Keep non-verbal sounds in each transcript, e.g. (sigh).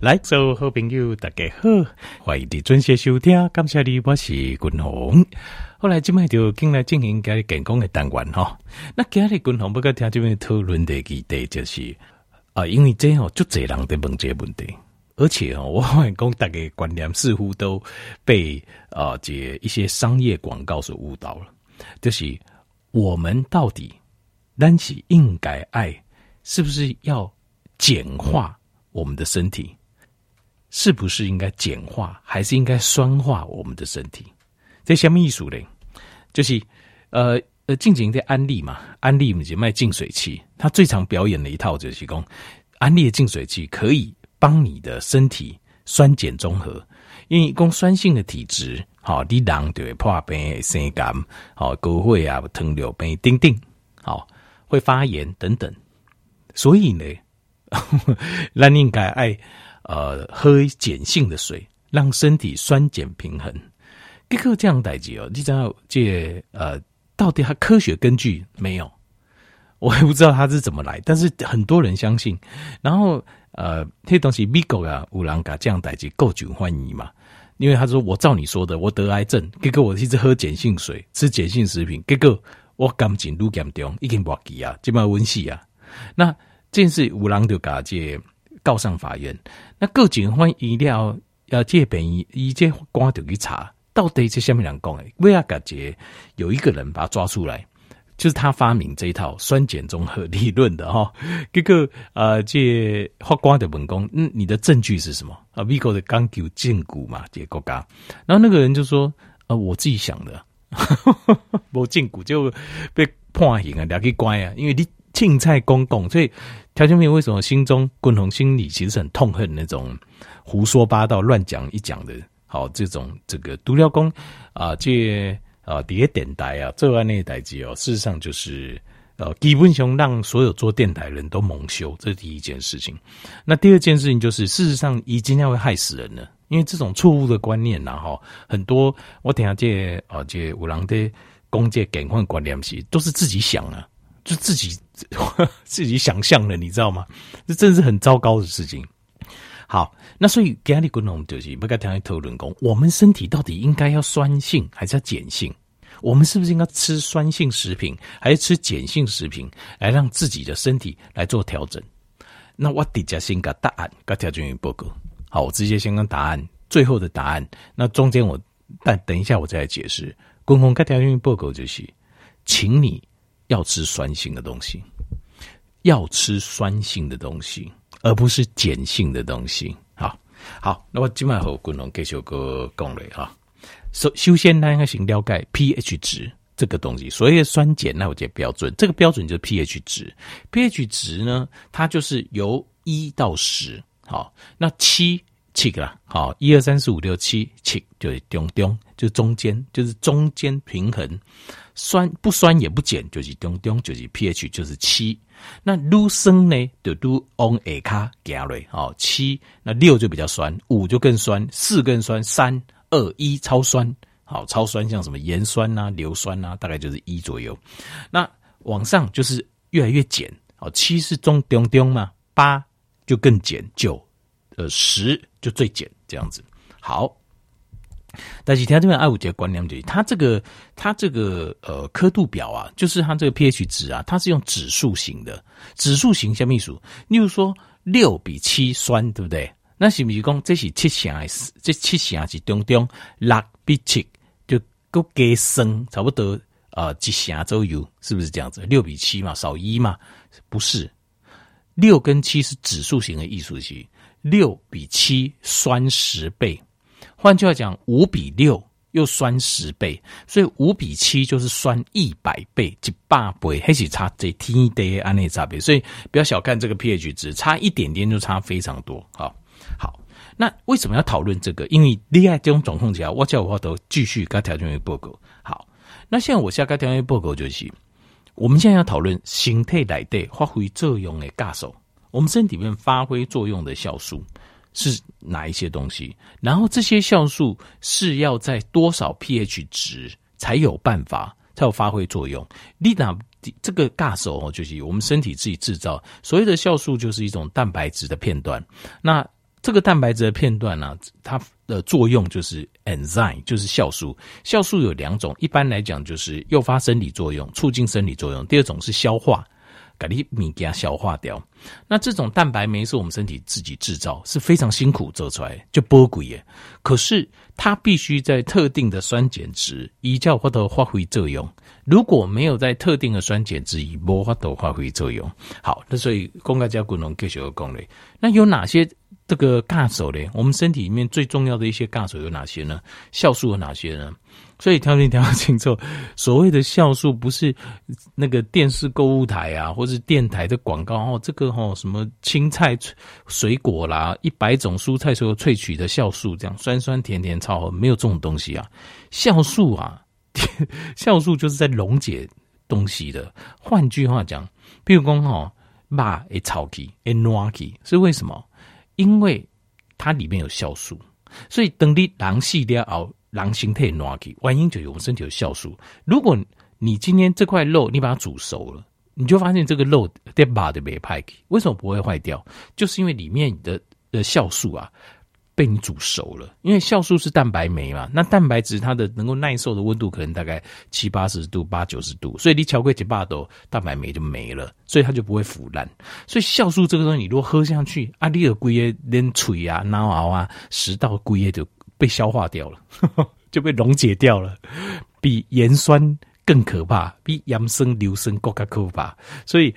来，所有好朋友，大家好，欢迎你准时收听。感谢你，我是君鸿。后来今麦就进来进行家里健康的单元哈。那今日君鸿不跟听这边讨论的议题就是啊，因为这样就这人的问这问题，而且哦，我发现讲大家观念似乎都被啊这一些商业广告所误导了。就是我们到底，单是应该爱，是不是要简化我们的身体？是不是应该简化，还是应该酸化我们的身体？这什么意思嘞？就是呃呃，进行的安利嘛，安利我们就卖净水器，他最常表演的一套就是讲，安利的净水器可以帮你的身体酸碱中和，因为讲酸性的体质，好，你人就会破病、生感，好，高血压、糖尿病、等等，好，会发炎等等，所以呢，(laughs) 那应该爱。呃，喝碱性的水，让身体酸碱平衡。结果这样代志哦，你知道这呃，到底它科学根据没有？我也不知道它是怎么来，但是很多人相信。然后呃，这东西美国啊，有人讲这样代志够受欢迎嘛？因为他说我照你说的，我得癌症，结果我一直喝碱性水，吃碱性食品，结果我感情愈严重，已经忘记啊，这么温习啊。那这件事有人就讲这。告上法院，那各警方一定要这边医医这官就去查，到底是什么人讲的？为了感觉有一个人把他抓出来，就是他发明这一套酸碱中和理论的哈。这个呃，这法官的问讲，嗯，你的证据是什么？啊，美国的刚求禁锢嘛，这个国家。然后那个人就说，呃，我自己想的，(laughs) 我禁锢就被判刑啊，两个关啊，因为你。青菜公公，所以条件面为什么心中共同心里其实很痛恨那种胡说八道、乱讲一讲的，好这种这个独料公啊，这啊谍电台啊，这案内代志哦，事实上就是呃基本上让所有做电台人都蒙羞，这是第一件事情。那第二件事情就是，事实上已经要会害死人了，因为这种错误的观念然后，很多我等下这啊这五郎的公介更换观念是都是自己想啊。就自己 (laughs) 自己想象的，你知道吗？这真是很糟糕的事情。好，那所以今天我们就是不该谈讨论工，我们身体到底应该要酸性还是要碱性？我们是不是应该吃酸性食品，还是吃碱性食品，来让自己的身体来做调整？那我底下先个答案，个条件报告。好，我直接先跟答案，最后的答案。那中间我但等一下我再来解释。共同个条件报告就是，请你。要吃酸性的东西，要吃酸性的东西，而不是碱性的东西。好，好，那我今晚和观众继续个讲嘞哈。首首先呢，要先了解 pH 值这个东西。所谓的酸碱，那我觉得标准，这个标准就是 pH 值。pH 值呢，它就是由一到十，好，那七七个啦，好，一二三四五六七七，就是中中，就是中间，就是中间平衡。酸不酸也不碱，就是中中，就是 pH 就是七。那愈酸呢，就愈往下卡加嘞。哦，七那六就比较酸，五就更酸，四更酸，三二一超酸。好，超酸像什么盐酸呐、硫酸呐，大概就是一左右。那往上就是越来越碱。哦，七是中中中嘛，八就更碱，九呃十就最碱这样子。好。但是听这边爱五节观念就是，它这个它这个呃刻度表啊，就是它这个 pH 值啊，它是用指数型的，指数型下面数，例如说六比七酸，对不对？那是不是讲这是七成还是这七成是中中，六比七就够给升，差不多呃一成左右，是不是这样子？六比七嘛，少一嘛，不是，六跟七是指数型的艺术系，六比七酸十倍。换句话讲，五比六又酸十倍，所以五比七就是酸一百倍，一百倍，还是差这天地安内差别。所以不要小看这个 pH 值，差一点点就差非常多。好，好，那为什么要讨论这个？因为恋爱这种状况下，我叫我都继续跟条件报告。好，那现在我下个条件报告就是，我们现在要讨论形态来的发挥作用的尬手，我们身体里面发挥作用的酵素。是哪一些东西？然后这些酵素是要在多少 pH 值才有办法才有发挥作用？你那这个尬手哦，就是我们身体自己制造。所谓的酵素就是一种蛋白质的片段。那这个蛋白质的片段呢、它的作用就是 enzyme，就是酵素。酵素有两种，一般来讲就是诱发生理作用，促进生理作用；第二种是消化，把你米给它消化掉。那这种蛋白酶是我们身体自己制造，是非常辛苦做出来，就波鬼耶。可是它必须在特定的酸碱值，依照或者发挥作用。如果没有在特定的酸碱值，以无法度发挥作用。好，那所以公开加滚龙继续讲嘞。那有哪些？这个酵素呢，我们身体里面最重要的一些酵素有哪些呢？酵素有哪些呢？所以条件条清楚，所谓的酵素不是那个电视购物台啊，或是电台的广告哦。这个哦，什么青菜水果啦，一百种蔬菜所有萃取的酵素，这样酸酸甜甜超好，没有这种东西啊。酵素啊，(laughs) 酵素就是在溶解东西的。换句话讲，比如讲哦，肉会炒起，会烂起，是为什么？因为它里面有酵素，所以等你狼细掉熬狼形态软起，原因就有我们身体有酵素。如果你今天这块肉你把它煮熟了，你就发现这个肉在把的没派给，为什么不会坏掉？就是因为里面的的酵素啊。被你煮熟了，因为酵素是蛋白酶嘛，那蛋白质它的能够耐受的温度可能大概七八十度、八九十度，所以你巧克力巴豆蛋白酶就没了，所以它就不会腐烂。所以酵素这个东西，你如果喝下去，阿里尔龟叶连嘴啊、脑熬啊、食道龟叶就被消化掉了，呵 (laughs) 呵就被溶解掉了，比盐酸更可怕，比盐酸硫酸更加可怕。所以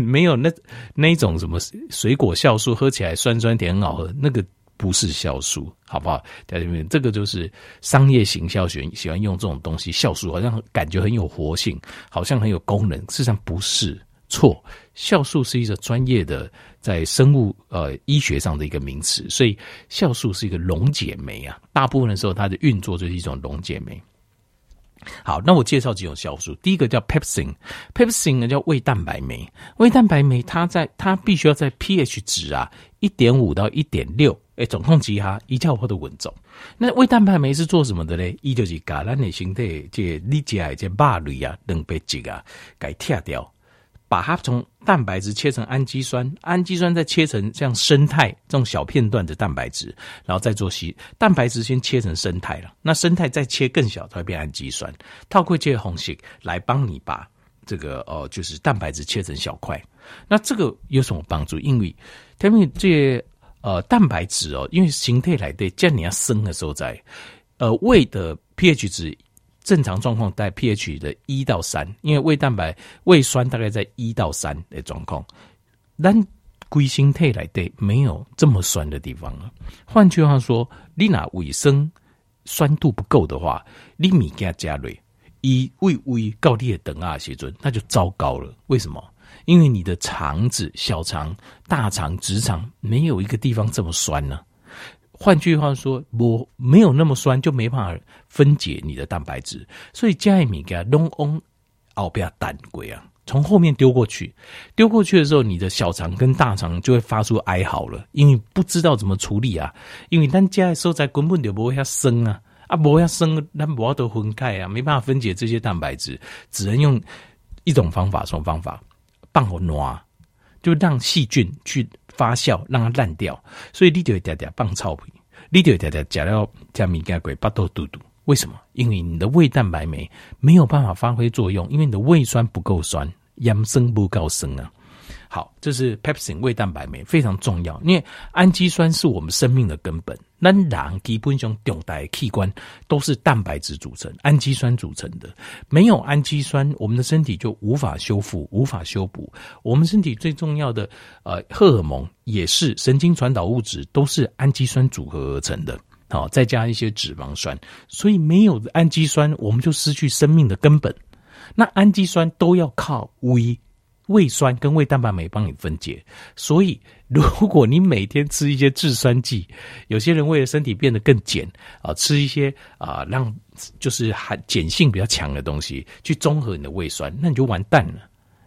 没有那那一种什么水果酵素，喝起来酸酸甜很好喝，那个。不是酵素，好不好？家人们，这个就是商业行销学喜欢用这种东西，酵素好像感觉很有活性，好像很有功能，事实上不是。错，酵素是一个专业的在生物呃医学上的一个名词，所以酵素是一个溶解酶啊。大部分的时候，它的运作就是一种溶解酶。好，那我介绍几种酵素。第一个叫 pepsin，pepsin 呢叫胃蛋白酶。胃蛋白酶它在它必须要在 pH 值啊一点五到一点六，哎，总控制哈，一叫或者稳重。那胃蛋白酶是做什么的呢？一就是把咱的身体这你家这肉类啊、蛋白质啊，给拆掉。把它从蛋白质切成氨基酸，氨基酸再切成像生肽这种小片段的蛋白质，然后再做吸蛋白质先切成生肽了，那生肽再切更小，它会变氨基酸。套过这个红色来帮你把这个呃就是蛋白质切成小块。那这个有什么帮助？因为他们这呃蛋白质哦，因为形态来对，叫你要生的时候在呃胃的 pH 值。正常状况在 pH 的一到三，因为胃蛋白、胃酸大概在一到三的状况，但归心态来对没有这么酸的地方了。换句话说，你那胃生酸度不够的话，你米给它加瑞，以胃胃高低的等啊水准，那就糟糕了。为什么？因为你的肠子、小肠、大肠、直肠没有一个地方这么酸呢。换句话说，我没有那么酸，就没办法分解你的蛋白质，所以加一米给它弄翁熬不要蛋龟啊，从后面丢过去，丢过去的时候，你的小肠跟大肠就会发出哀嚎了，因为不知道怎么处理啊，因为咱加的时候在根本就不会要生啊，啊不会要生，那不要得分开啊，没办法分解这些蛋白质，只能用一种方法，什么方法？放火挪，就让细菌去。发酵让它烂掉，所以你就会点点放臭皮，你就会点点加料加米加鬼巴豆嘟嘟。为什么？因为你的胃蛋白酶没有办法发挥作用，因为你的胃酸不够酸，盐生不够生啊。好，这是 pepsin 胃蛋白酶非常重要，因为氨基酸是我们生命的根本。那人基本上重大的器官都是蛋白质组成、氨基酸组成的。没有氨基酸，我们的身体就无法修复、无法修补。我们身体最重要的呃荷尔蒙也是神经传导物质，都是氨基酸组合而成的。好，再加一些脂肪酸，所以没有氨基酸，我们就失去生命的根本。那氨基酸都要靠胃。胃酸跟胃蛋白酶帮你分解，所以如果你每天吃一些制酸剂，有些人为了身体变得更碱啊，吃一些啊让就是含碱性比较强的东西去中和你的胃酸，那你就完蛋了，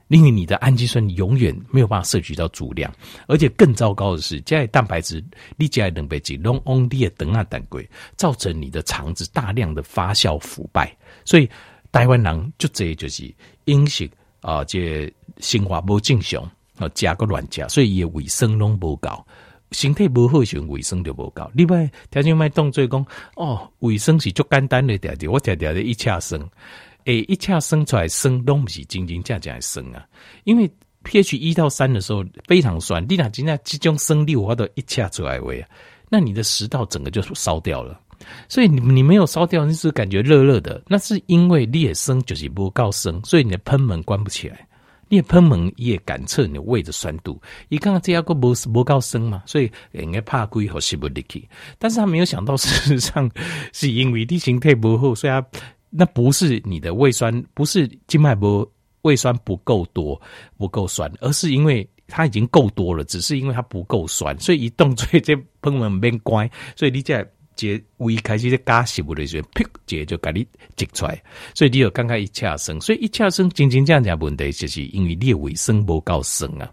因为你的氨基酸永远没有办法摄取到足量，而且更糟糕的是，加里蛋白质你加蛋白质拢往你的等啊胆龟，造成你的肠子大量的发酵腐败，所以台湾人就这就是饮食。啊，这生活不正常，哦，加个乱加，所以也卫生拢不高，身体不好时，卫生就不够。另外，条件卖动作讲哦，卫生是足简单的，点点我点点的一恰生，诶，一恰生出来生都不是真真正正的生啊。因为 pH 一到三的时候非常酸，你那今天集中生力，我都一恰出来喂，那你的食道整个就烧掉了。所以你你没有烧掉，你是感觉热热的，那是因为裂生就是不够生，所以你的喷门关不起来。你喷门也感测你的胃的酸度，一看这样个不是不够生嘛，所以应该怕鬼和吸不进去。但是他没有想到，事实上 (laughs) 是因为地形太不好，所以他那不是你的胃酸，不是静脉不胃酸不够多不够酸，而是因为它已经够多了，只是因为它不够酸，所以一动嘴 (laughs) 这喷门变乖，所以你在。这胃开始在加食物的时候，噗，这就给你挤出来，所以你有刚刚一恰生，所以一恰生，真正这样问题，就是因为你的胃酸不够酸啊，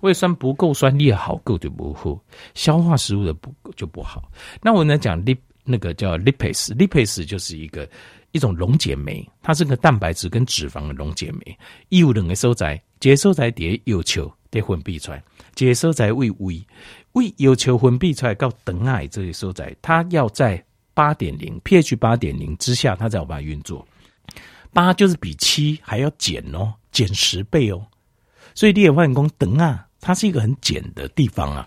胃酸不够酸，你好够就不好，消化食物的不就不好。那我呢讲 lip 那个叫 lipase，lipase 就是一个一种溶解酶，它是个蛋白质跟脂肪的溶解酶，有两个所在，接收在底下要求得分泌出来，接收在胃胃。胃要求分泌出来到肠癌这些所在，它要在八点零 pH 八点零之下，它才有办法运作。八就是比七还要碱哦，碱十倍哦。所以你也发现肠啊，它是一个很碱的地方啊，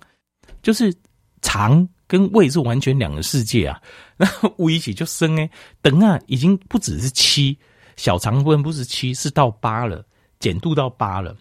就是肠跟胃是完全两个世界啊。(laughs) 然后胃一起就生哎，等啊已经不只是七，小肠部分不是七，是到八了，碱度到八了。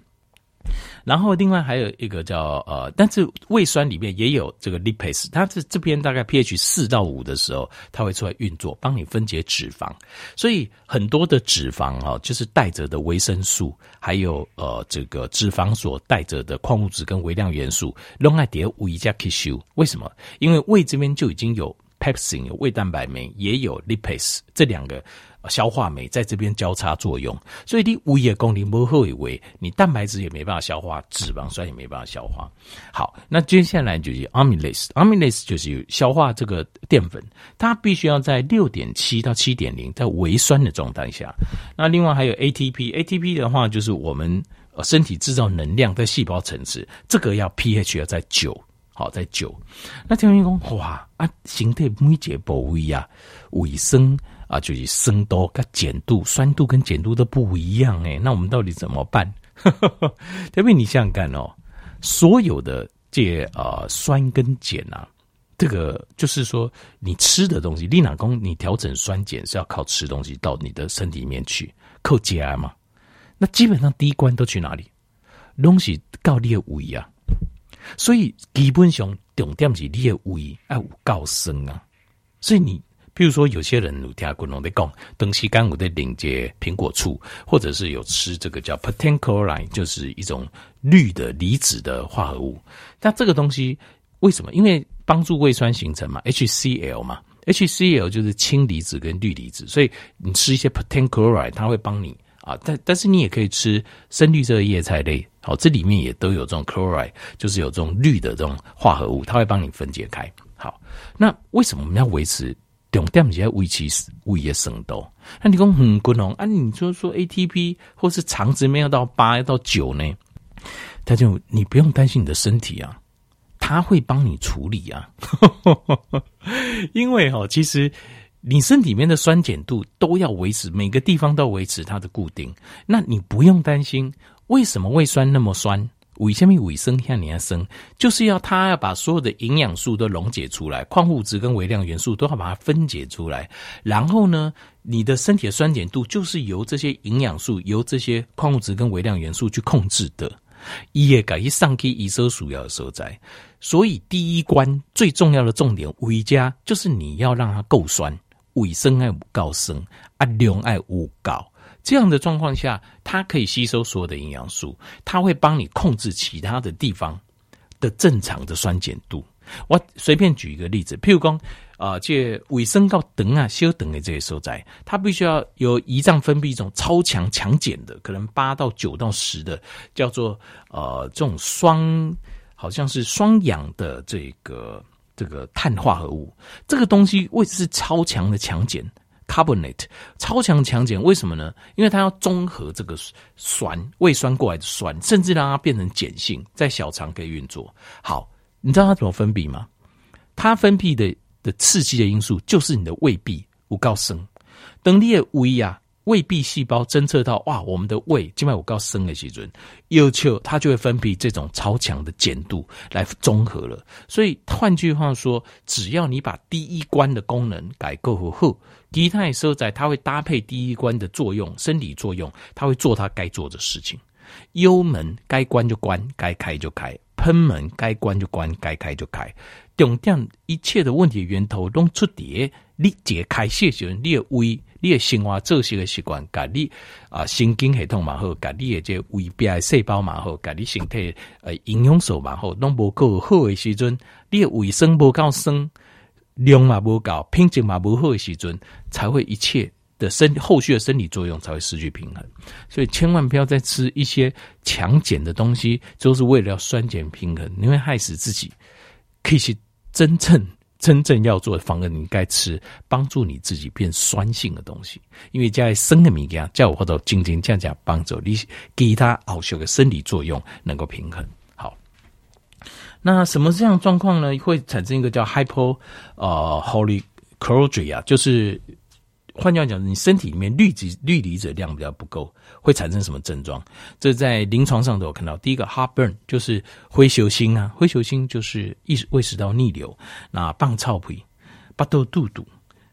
然后另外还有一个叫呃，但是胃酸里面也有这个 lipase，它是这边大概 pH 四到五的时候，它会出来运作，帮你分解脂肪。所以很多的脂肪哈，就是带着的维生素，还有呃这个脂肪所带着的矿物质跟微量元素，拢爱叠胃加吸收。为什么？因为胃这边就已经有 pepsin，有胃蛋白酶，也有 lipase 这两个。消化酶在这边交叉作用，所以你胃的功能不好以为你蛋白质也没办法消化，脂肪酸也没办法消化。好，那接下来就是 amylase，amylase 就是消化这个淀粉，它必须要在六点七到七点零，在微酸的状态下。那另外还有 ATP，ATP 的话就是我们身体制造能量在细胞层次，这个要 pH 要在九，好在九。那听人讲哇啊，身体每一个部位啊，卫生。啊，就是生度跟碱度、酸度跟碱度都不一样诶，那我们到底怎么办？(laughs) 特别你想想看哦，所有的这呃酸跟碱啊，这个就是说你吃的东西，立哪功你调整酸碱是要靠吃东西到你的身体里面去，靠加嘛。那基本上第一关都去哪里？东西到你的胃啊，所以基本上重点是你的胃要有够深啊，所以你。比如说，有些人有听古龙在讲，东西干我的领结苹果醋，或者是有吃这个叫 protein chloride，就是一种氯的离子的化合物。那这个东西为什么？因为帮助胃酸形成嘛，HCl 嘛，HCl 就是氢离子跟氯离子，所以你吃一些 protein chloride，它会帮你啊。但但是你也可以吃深绿色的叶菜类，好，这里面也都有这种 chloride，就是有这种氯的这种化合物，它会帮你分解开。好，那为什么我们要维持？重点是要维持胃的深度。那你讲很滚哦，啊，你说说 ATP 或是肠子没有到八到九呢？他就你不用担心你的身体啊，他会帮你处理啊。(laughs) 因为哈，其实你身体里面的酸碱度都要维持，每个地方都维持它的固定。那你不用担心，为什么胃酸那么酸？胃下面胃生像你要生，就是要它要把所有的营养素都溶解出来，矿物质跟微量元素都要把它分解出来。然后呢，你的身体的酸碱度就是由这些营养素、由这些矿物质跟微量元素去控制的。一也改一上去一色鼠要的所在，所以第一关最重要的重点，胃家就是你要让它够酸，胃生爱够生，啊量爱五高。这样的状况下，它可以吸收所有的营养素，它会帮你控制其他的地方的正常的酸碱度。我随便举一个例子，譬如说，啊、呃，这胃酸到等啊、小肠的这些所在，它必须要有胰脏分泌一种超强强碱的，可能八到九到十的，叫做呃这种双，好像是双氧的这个这个碳化合物。这个东西为什么是超强的强碱？Carbonate 超强强碱，为什么呢？因为它要中和这个酸，胃酸过来的酸，甚至让它变成碱性，在小肠可以运作。好，你知道它怎么分泌吗？它分泌的的刺激的因素就是你的胃壁五高升，等你的胃啊。胃壁细胞侦测到哇，我们的胃静脉有够酸的时阵，要求它就会分泌这种超强的碱度来中和了。所以换句话说，只要你把第一关的功能改够后后，其他的所在它会搭配第一关的作用，生理作用，它会做它该做的事情。幽门该关就关，该开就开；喷门该关就关，该开就开。重点一切的问题源头都出在你解开血时，你的胃。你的生活作息的习惯，甲你啊神经系统嘛好，甲你的这胃壁细胞嘛好，甲你身体呃营养素嘛好，拢无够好的时阵，你的卫生无够生，量嘛无够，品质嘛无好的时阵，才会一切的生后续的生理作用才会失去平衡。所以千万不要再吃一些强碱的东西，就是为了要酸碱平衡，你会害死自己。可以去真正。真正要做的，反而你应该吃帮助你自己变酸性的东西，因为在生的物件，叫我或者静静这样讲帮助你，给他后续的生理作用能够平衡。好，那什么这样状况呢？会产生一个叫 hypo 呃 polychloridria 就是。换句话讲，你身体里面氯离氯离子量比较不够，会产生什么症状？这在临床上都有看到。第一个 heartburn 就是灰球心啊，灰球心就是胃胃食道逆流。那棒臭皮、巴豆肚肚，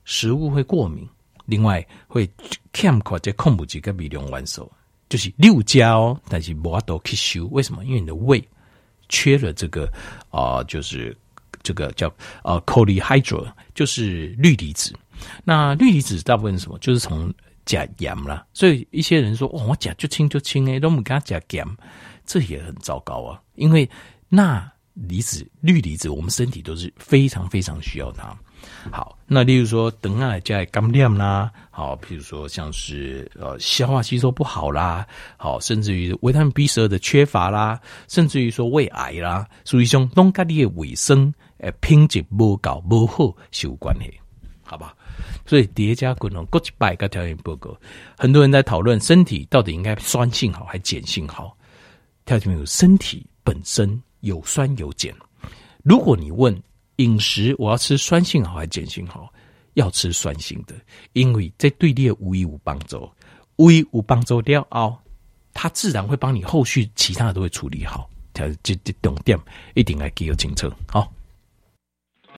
食物会过敏。另外会欠或者控不住个微量元素，就是六加哦，但是无法度吸收。为什么？因为你的胃缺了这个啊、呃，就是这个叫呃 choline 就是氯离子。那氯离子大部分是什么？就是从钾盐啦。所以一些人说，哦，我钾就轻就轻诶，都不给他加盐，这也很糟糕啊。因为钠离子、氯离子，我们身体都是非常非常需要它。好，那例如说，等下加肝炎啦，好，譬如说像是呃消化吸收不好啦，好，甚至于维他命 B 十二的缺乏啦，甚至于说胃癌啦，属于像东家里的卫生诶品质不高不好是有关系，好吧？所以叠加滚龙，过去百个条件报告，很多人在讨论身体到底应该酸性好还是碱性好？条件有身体本身有酸有碱。如果你问饮食，我要吃酸性好还是碱性好？要吃酸性的，因为这对你的胃有帮助，胃有帮助了哦，它自然会帮你后续其他的都会处理好。条这这重点一定要记得清楚，好。